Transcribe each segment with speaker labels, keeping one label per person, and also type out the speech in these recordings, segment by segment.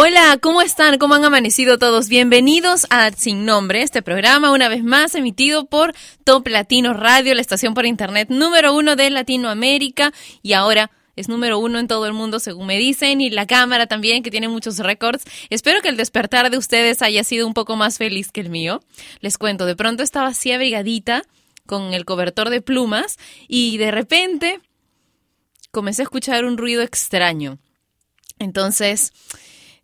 Speaker 1: Hola, ¿cómo están? ¿Cómo han amanecido todos? Bienvenidos a Sin Nombre, este programa una vez más emitido por Top Latino Radio, la estación por internet número uno de Latinoamérica y ahora es número uno en todo el mundo según me dicen y la cámara también que tiene muchos récords. Espero que el despertar de ustedes haya sido un poco más feliz que el mío. Les cuento, de pronto estaba así abrigadita con el cobertor de plumas y de repente comencé a escuchar un ruido extraño. Entonces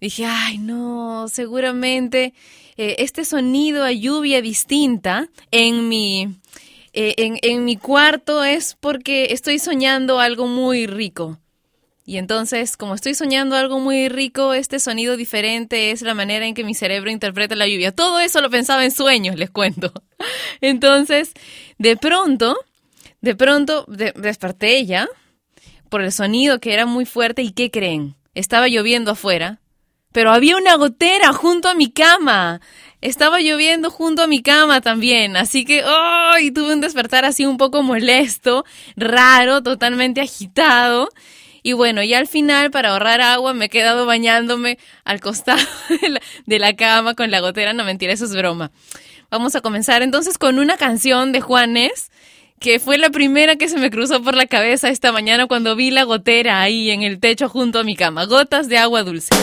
Speaker 1: dije, ay no, seguramente eh, este sonido a lluvia distinta en mi, eh, en, en mi cuarto es porque estoy soñando algo muy rico. Y entonces, como estoy soñando algo muy rico, este sonido diferente es la manera en que mi cerebro interpreta la lluvia. Todo eso lo pensaba en sueños, les cuento. Entonces, de pronto, de pronto de desperté ya por el sonido que era muy fuerte y ¿qué creen? Estaba lloviendo afuera pero había una gotera junto a mi cama. Estaba lloviendo junto a mi cama también, así que ¡oh! y tuve un despertar así un poco molesto, raro, totalmente agitado. Y bueno, y al final, para ahorrar agua, me he quedado bañándome al costado de la, de la cama con la gotera. No mentira, eso es broma. Vamos a comenzar entonces con una canción de Juanes, que fue la primera que se me cruzó por la cabeza esta mañana cuando vi la gotera ahí en el techo junto a mi cama. Gotas de agua dulce.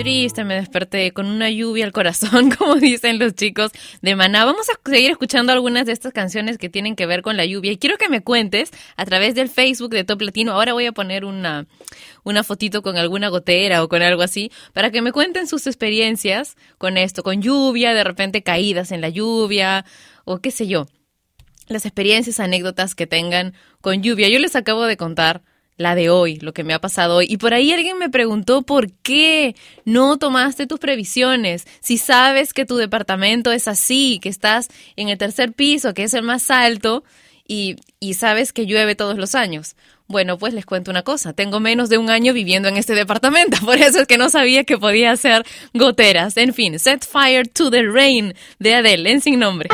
Speaker 1: Triste, me desperté con una lluvia al corazón, como dicen los chicos de Maná. Vamos a seguir escuchando algunas de estas canciones que tienen que ver con la lluvia. Y quiero que me cuentes a través del Facebook de Top Latino. Ahora voy a poner una, una fotito con alguna gotera o con algo así, para que me cuenten sus experiencias con esto, con lluvia, de repente caídas en la lluvia, o qué sé yo las experiencias, anécdotas que tengan con lluvia. Yo les acabo de contar la de hoy, lo que me ha pasado hoy. Y por ahí alguien me preguntó por qué no tomaste tus previsiones. Si sabes que tu departamento es así, que estás en el tercer piso, que es el más alto, y, y sabes que llueve todos los años. Bueno, pues les cuento una cosa. Tengo menos de un año viviendo en este departamento. Por eso es que no sabía que podía hacer goteras. En fin, Set Fire to the Rain de Adele, en sin nombre.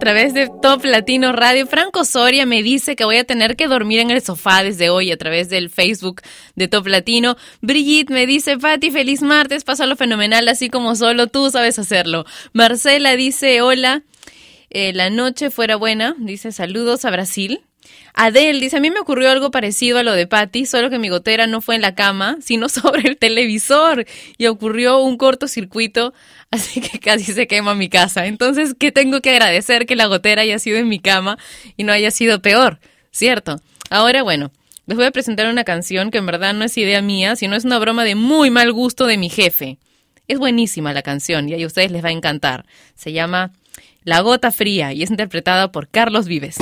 Speaker 1: Través de Top Latino Radio. Franco Soria me dice que voy a tener que dormir en el sofá desde hoy a través del Facebook de Top Latino. Brigitte me dice, Patti, feliz martes, pásalo fenomenal así como solo tú sabes hacerlo. Marcela dice, hola, eh, la noche fuera buena, dice saludos a Brasil. Adele dice, a mí me ocurrió algo parecido a lo de Patty, solo que mi gotera no fue en la cama, sino sobre el televisor y ocurrió un cortocircuito, así que casi se quema mi casa. Entonces, ¿qué tengo que agradecer que la gotera haya sido en mi cama y no haya sido peor? ¿Cierto? Ahora, bueno, les voy a presentar una canción que en verdad no es idea mía, sino es una broma de muy mal gusto de mi jefe. Es buenísima la canción y a ustedes les va a encantar. Se llama La Gota Fría y es interpretada por Carlos Vives.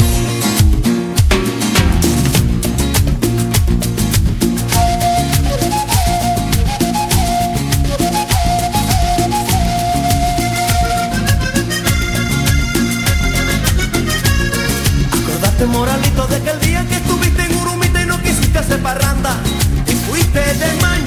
Speaker 2: Y fuiste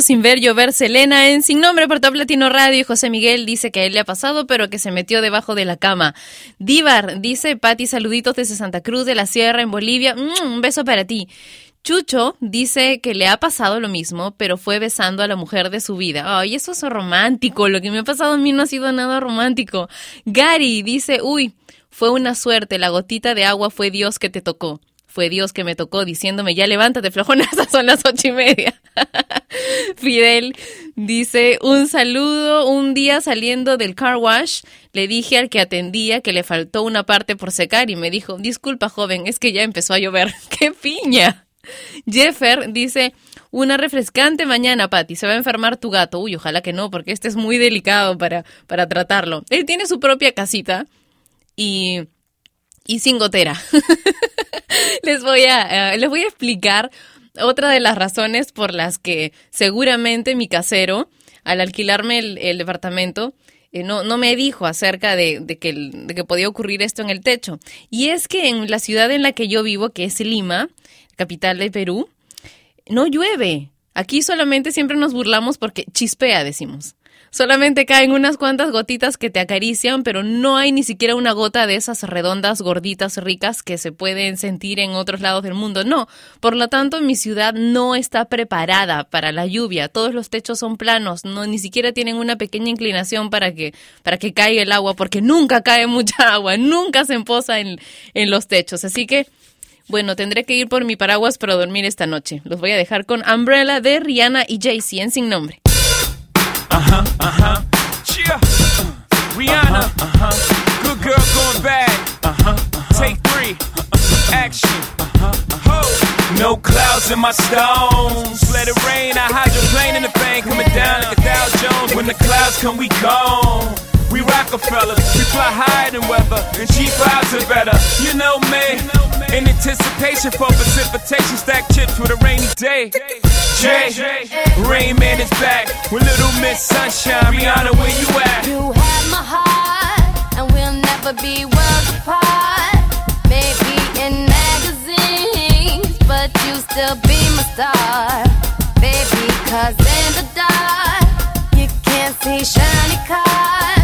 Speaker 3: Sin ver llover
Speaker 1: Selena en Sin Nombre por Top Radio. Y José Miguel dice que a él le ha pasado, pero que se metió debajo de la cama. Divar dice, Pati, saluditos desde Santa Cruz de la Sierra en Bolivia. Mm, un beso para ti. Chucho dice que le ha pasado lo mismo, pero fue besando a la mujer de su vida. Ay, eso es romántico. Lo que me ha pasado a mí no ha sido nada romántico. Gary dice, uy, fue una suerte. La gotita de agua fue Dios que te tocó. Fue Dios que me tocó diciéndome, ya levántate, flojona, estas son las ocho y media. Fidel dice, un saludo, un día saliendo del car wash, le dije al que atendía que le faltó una parte por secar y me dijo, disculpa joven, es que ya empezó a llover. ¡Qué piña! Jeffer dice, una refrescante mañana, Patty. Se va a enfermar tu gato. Uy, ojalá que no, porque este es muy delicado para, para tratarlo. Él tiene su propia casita y, y sin gotera. les, voy a, eh, les voy a explicar otra de las razones por las que seguramente mi casero, al alquilarme el, departamento, eh, no, no me dijo acerca de, de, que, de que podía ocurrir esto en el techo. Y es que en la ciudad en la que yo vivo, que es Lima, capital de Perú, no llueve. Aquí solamente siempre nos burlamos porque chispea, decimos. Solamente caen unas cuantas gotitas que te acarician, pero no hay ni siquiera una gota de esas redondas, gorditas, ricas que se pueden sentir en otros lados del mundo. No, por lo tanto mi ciudad no está preparada para la lluvia. Todos los techos son planos, no ni siquiera tienen una pequeña inclinación para que para que caiga el agua, porque nunca cae mucha agua, nunca se empoza en, en los techos. Así que bueno, tendré que ir por mi paraguas para dormir esta noche. Los voy a dejar con Umbrella de Rihanna y Jay-Z en sin nombre. Uh-huh, uh-huh.
Speaker 4: Yeah. Rihanna. Uh-huh, Good girl going bad. Take three. Action. Ho. No clouds in my stones. Let it rain. I hydroplane in the bank. Coming down like a Dow Jones. When the clouds come, we gone. Rockefellers, we fly higher than weather, and cheap vibes are better. You know me, in anticipation for precipitation, stack chips with a rainy day. Jay, Rain Man is back with Little Miss Sunshine. Rihanna, where you at?
Speaker 5: You have my heart, and we'll never be worlds apart. Maybe in magazines, but you still be my star. Baby, cause in the dark, you can't see shiny cars.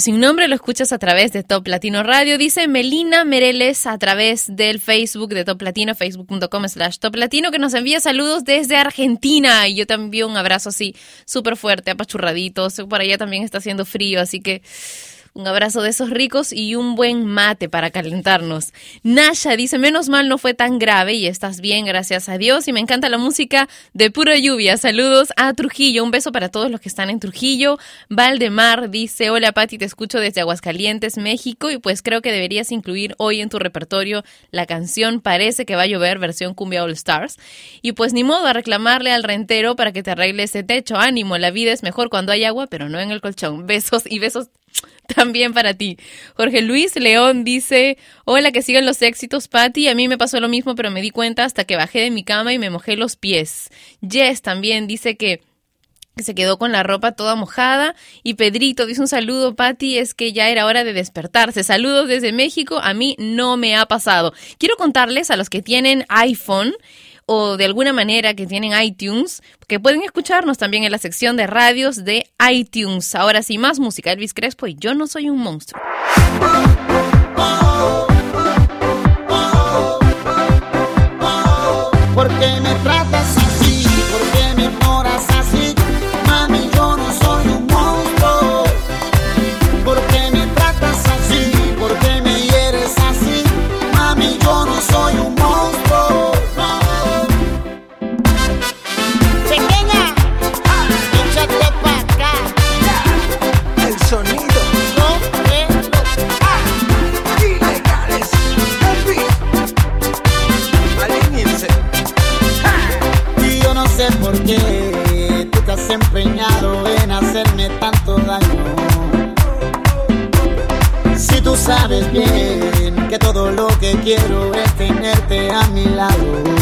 Speaker 1: Sin nombre, lo escuchas a través de Top Latino Radio. Dice Melina Mereles a través del Facebook de Top Latino, facebook.com slash Top Latino, que nos envía saludos desde Argentina. Y yo envío un abrazo así súper fuerte, apachurraditos. Por allá también está haciendo frío, así que un abrazo de esos ricos y un buen mate para calentarnos. Nasha dice, menos mal no fue tan grave y estás bien, gracias a Dios. Y me encanta la música de pura lluvia. Saludos a Trujillo. Un beso para todos los que están en Trujillo. Valdemar dice, hola Pati, te escucho desde Aguascalientes, México. Y pues creo que deberías incluir hoy en tu repertorio la canción Parece que va a llover, versión cumbia All Stars. Y pues ni modo a reclamarle al rentero para que te arregle ese techo. Ánimo, la vida es mejor cuando hay agua, pero no en el colchón. Besos y besos también para ti. Jorge Luis León dice, hola, que sigan los éxitos, Patti. A mí me pasó lo mismo, pero me di cuenta hasta que bajé de mi cama y me mojé los pies. Jess también dice que se quedó con la ropa toda mojada. Y Pedrito dice un saludo, Patti, es que ya era hora de despertarse. Saludos desde México, a mí no me ha pasado. Quiero contarles a los que tienen iPhone o de alguna manera que tienen iTunes, que pueden escucharnos también en la sección de radios de iTunes. Ahora sí, más música. Elvis Crespo y Yo no soy un monstruo.
Speaker 6: ¿Por qué me tratas sabes bien que todo lo que quiero es tenerte a mi lado.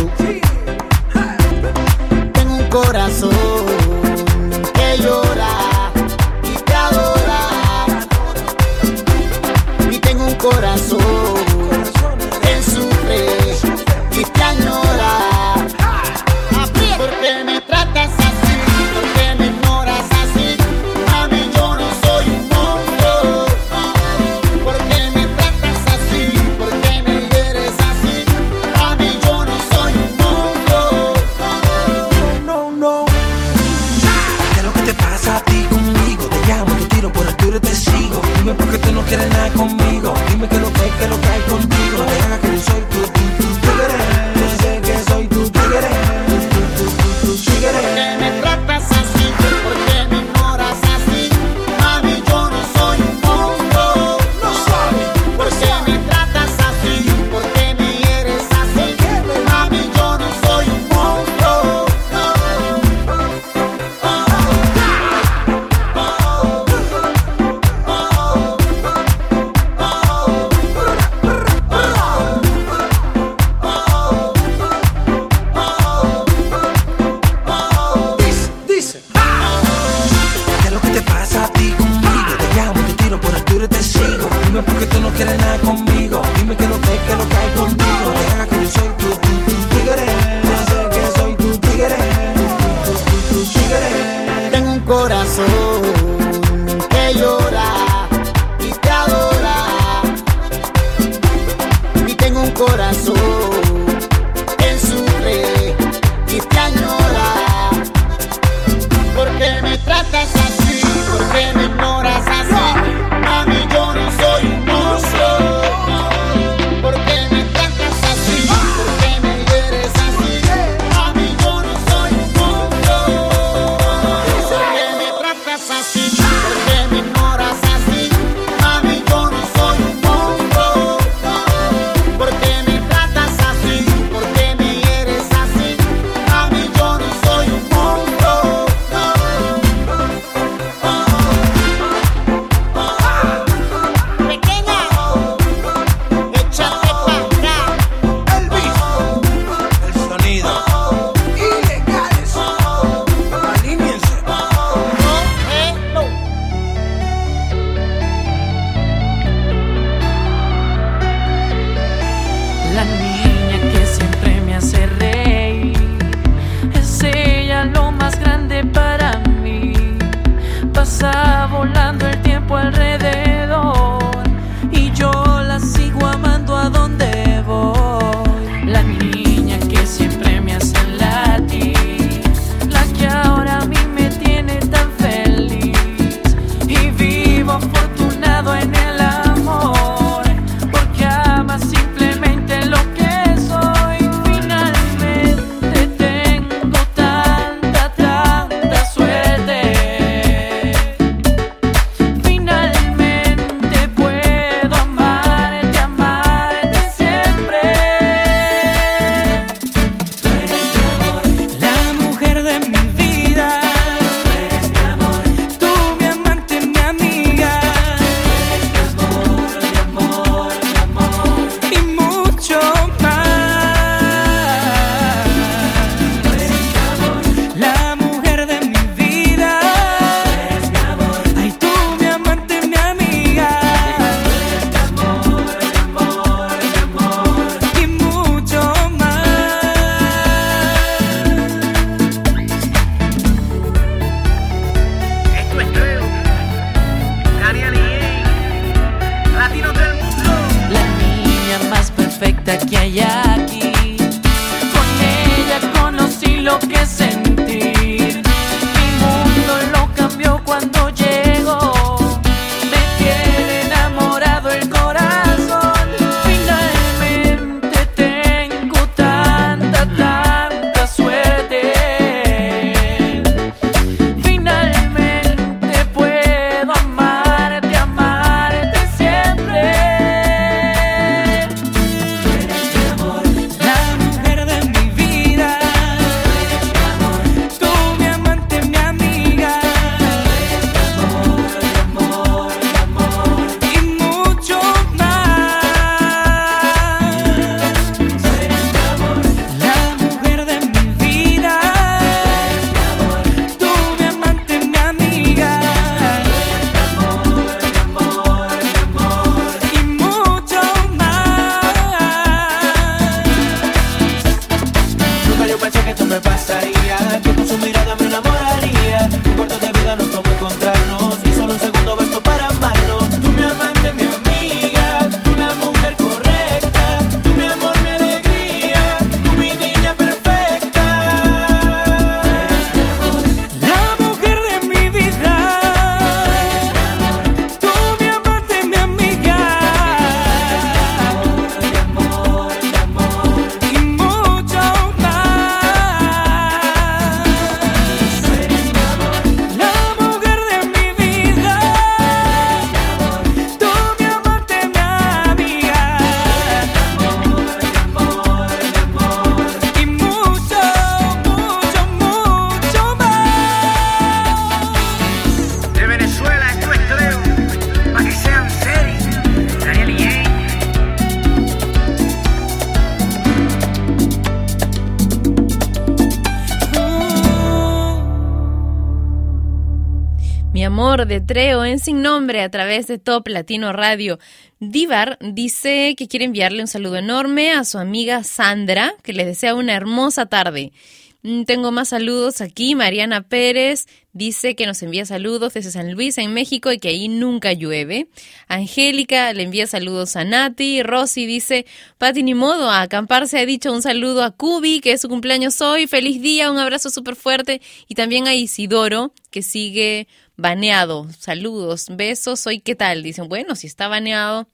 Speaker 7: De
Speaker 8: Treo
Speaker 1: en Sin Nombre a través de Top Latino Radio. Divar dice que quiere enviarle un saludo enorme a su amiga Sandra, que le desea una hermosa tarde. Mm, Tengo más saludos aquí. Mariana Pérez dice que nos envía saludos desde San Luis, en México, y que ahí nunca llueve. Angélica le envía saludos a Nati. Rosy dice, Pati, ni modo, a acampar se ha dicho un saludo a Cubi, que es su cumpleaños hoy. Feliz día, un abrazo súper fuerte. Y también a Isidoro, que sigue baneado. Saludos, besos. Hoy, ¿qué tal? Dicen, bueno, si está baneado,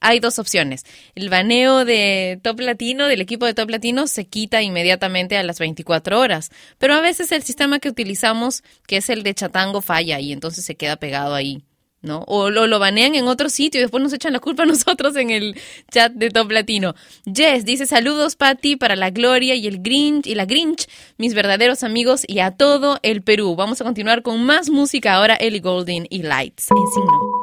Speaker 1: hay dos opciones. El baneo de Top Latino, del equipo de Top Latino, se quita inmediatamente a las 24 horas. Pero a veces el sistema que utilizamos, que es el de chatango, falla y entonces se queda pegado ahí. ¿No? O lo, lo banean en otro sitio y después nos echan la culpa a nosotros en el chat de Top Latino. Jess dice saludos, Patty, para la Gloria y el Grinch y la Grinch, mis verdaderos amigos y a todo el Perú. Vamos a continuar con más música ahora, Ellie Goulding y Lights en signo.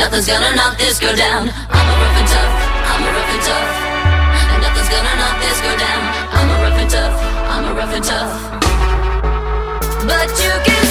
Speaker 3: Nothing's gonna knock this girl down. I'm a rough and tough. I'm a rough and tough. And nothing's gonna knock this girl down. I'm a rough and tough. I'm a rough and tough. But you can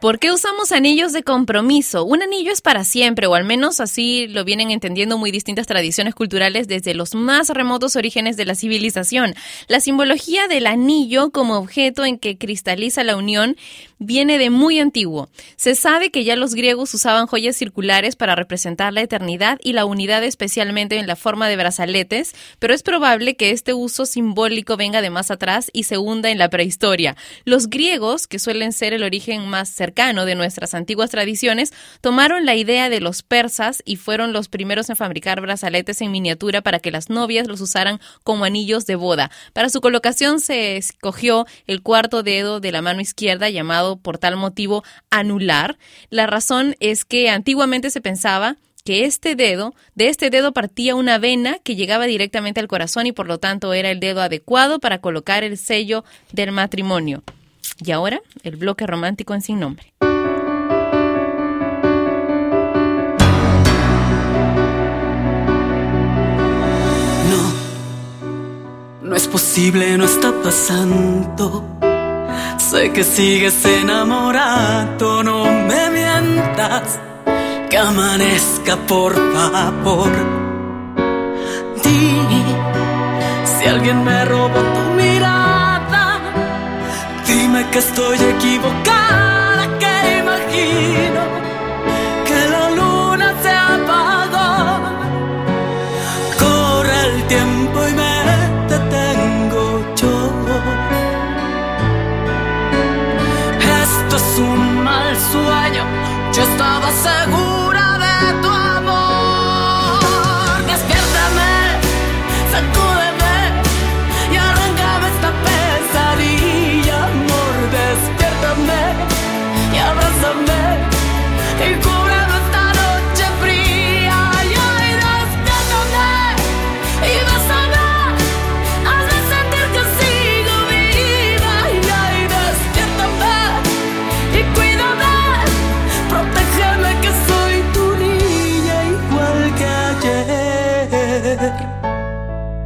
Speaker 1: ¿Por qué usamos anillos de compromiso? Un anillo es para siempre, o al menos así lo vienen entendiendo muy distintas tradiciones culturales desde los más remotos orígenes de la civilización. La simbología del anillo como objeto en que cristaliza la unión viene de muy antiguo. Se sabe que ya los griegos usaban joyas circulares para representar la eternidad y la unidad especialmente en la forma de brazaletes, pero es probable que este uso simbólico venga de más atrás y se hunda en la prehistoria. Los griegos, que suelen ser el origen más cercano de nuestras antiguas tradiciones, tomaron la idea de los persas y fueron los primeros en fabricar brazaletes en miniatura para que las novias los usaran como anillos de boda. Para su colocación se escogió el cuarto dedo de la mano izquierda llamado por tal motivo anular. La razón es que antiguamente se pensaba que este dedo, de este dedo partía una vena que llegaba directamente al corazón y por lo tanto era el dedo adecuado para colocar el sello del matrimonio. Y ahora, el bloque romántico en sin nombre.
Speaker 9: No es posible, no está pasando. Sé que sigues enamorado, no me mientas. Que amanezca, por favor. Di si alguien me robó tu mirada. Dime que estoy equivocada, que imagino yo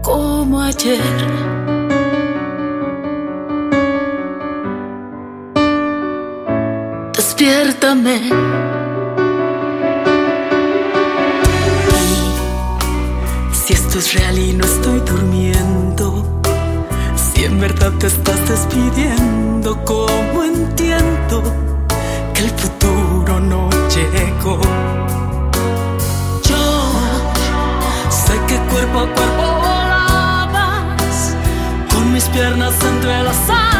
Speaker 9: como ayer. Despiértame. Si esto es real y no estoy durmiendo, si en verdad te estás despidiendo, ¿cómo entiendo que el futuro no llegó? Piernas entrelazadas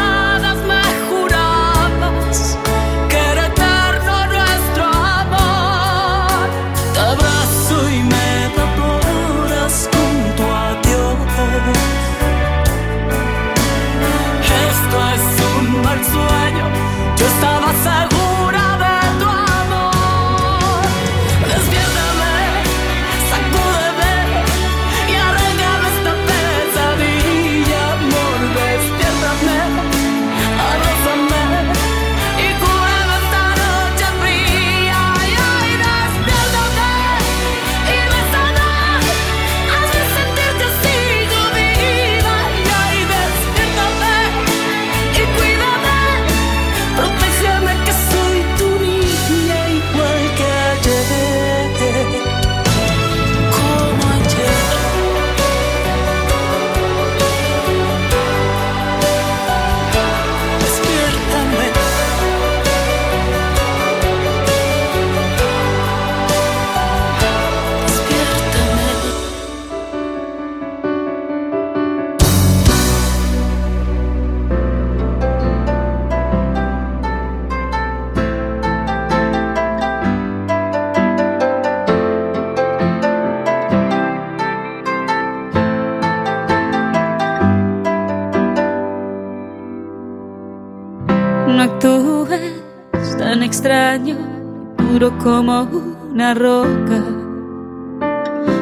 Speaker 9: como
Speaker 10: una roca.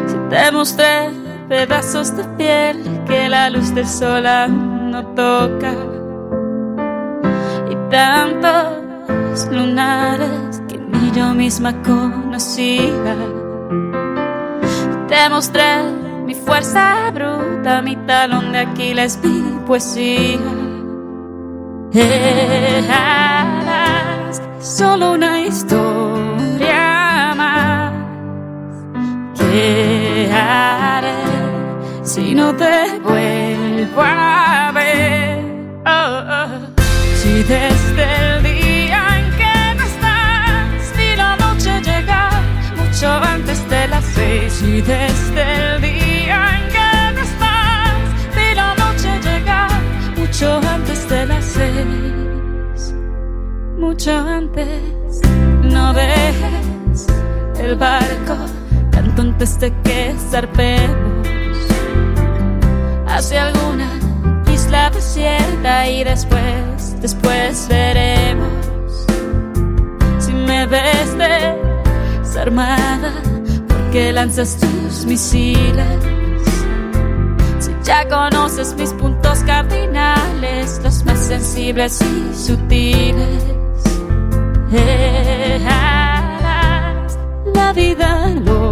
Speaker 10: Si te mostré pedazos de piel que la luz del sol no toca. Y tantos lunares que ni yo misma conocía. Te mostré mi fuerza bruta, mi talón de Aquiles, mi poesía. Eras solo una historia si no te vuelvo a ver? Si desde el día en que no estás y la noche llega mucho antes de las seis. Si desde el día en que no estás y la noche llega mucho antes de las seis, mucho antes. No dejes el barco tanto antes de que zarpemos hacia alguna isla desierta y después, después veremos si me ves desarmada porque lanzas tus misiles. Si ya conoces mis puntos cardinales, los más sensibles y sutiles. Eras la vida lo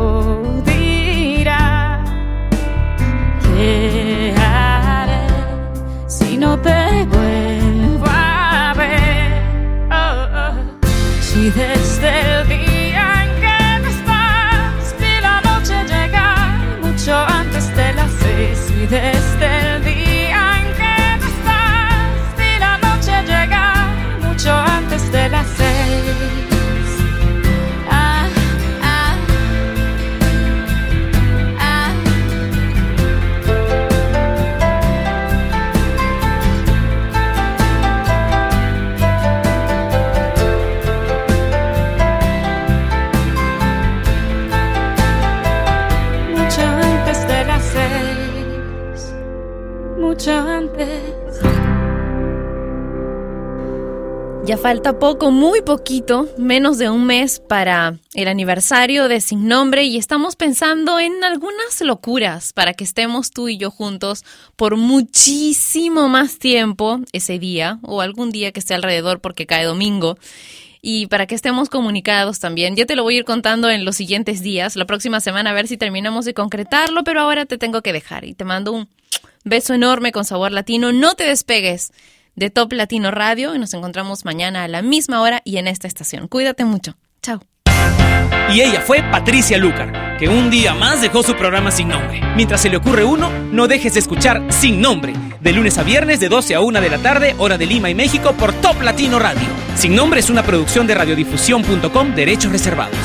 Speaker 1: falta poco, muy poquito, menos de un mes para el aniversario de Sin Nombre y estamos pensando en algunas locuras para que estemos tú y yo juntos por muchísimo más tiempo ese día o algún día que esté alrededor porque cae domingo y para que estemos comunicados también. Ya te lo voy a ir contando en los siguientes días, la próxima semana a ver si terminamos de concretarlo, pero ahora te tengo que dejar y te mando un beso enorme con sabor latino. No te despegues de Top Latino Radio y nos encontramos mañana a la misma hora y en esta estación. Cuídate mucho. Chao.
Speaker 11: Y ella fue Patricia Lucar, que un día más dejó su programa sin nombre. Mientras se le ocurre uno, no dejes de escuchar Sin Nombre, de lunes a viernes de 12 a 1 de la tarde, hora de Lima y México, por Top Latino Radio. Sin Nombre es una producción de radiodifusión.com, derechos reservados.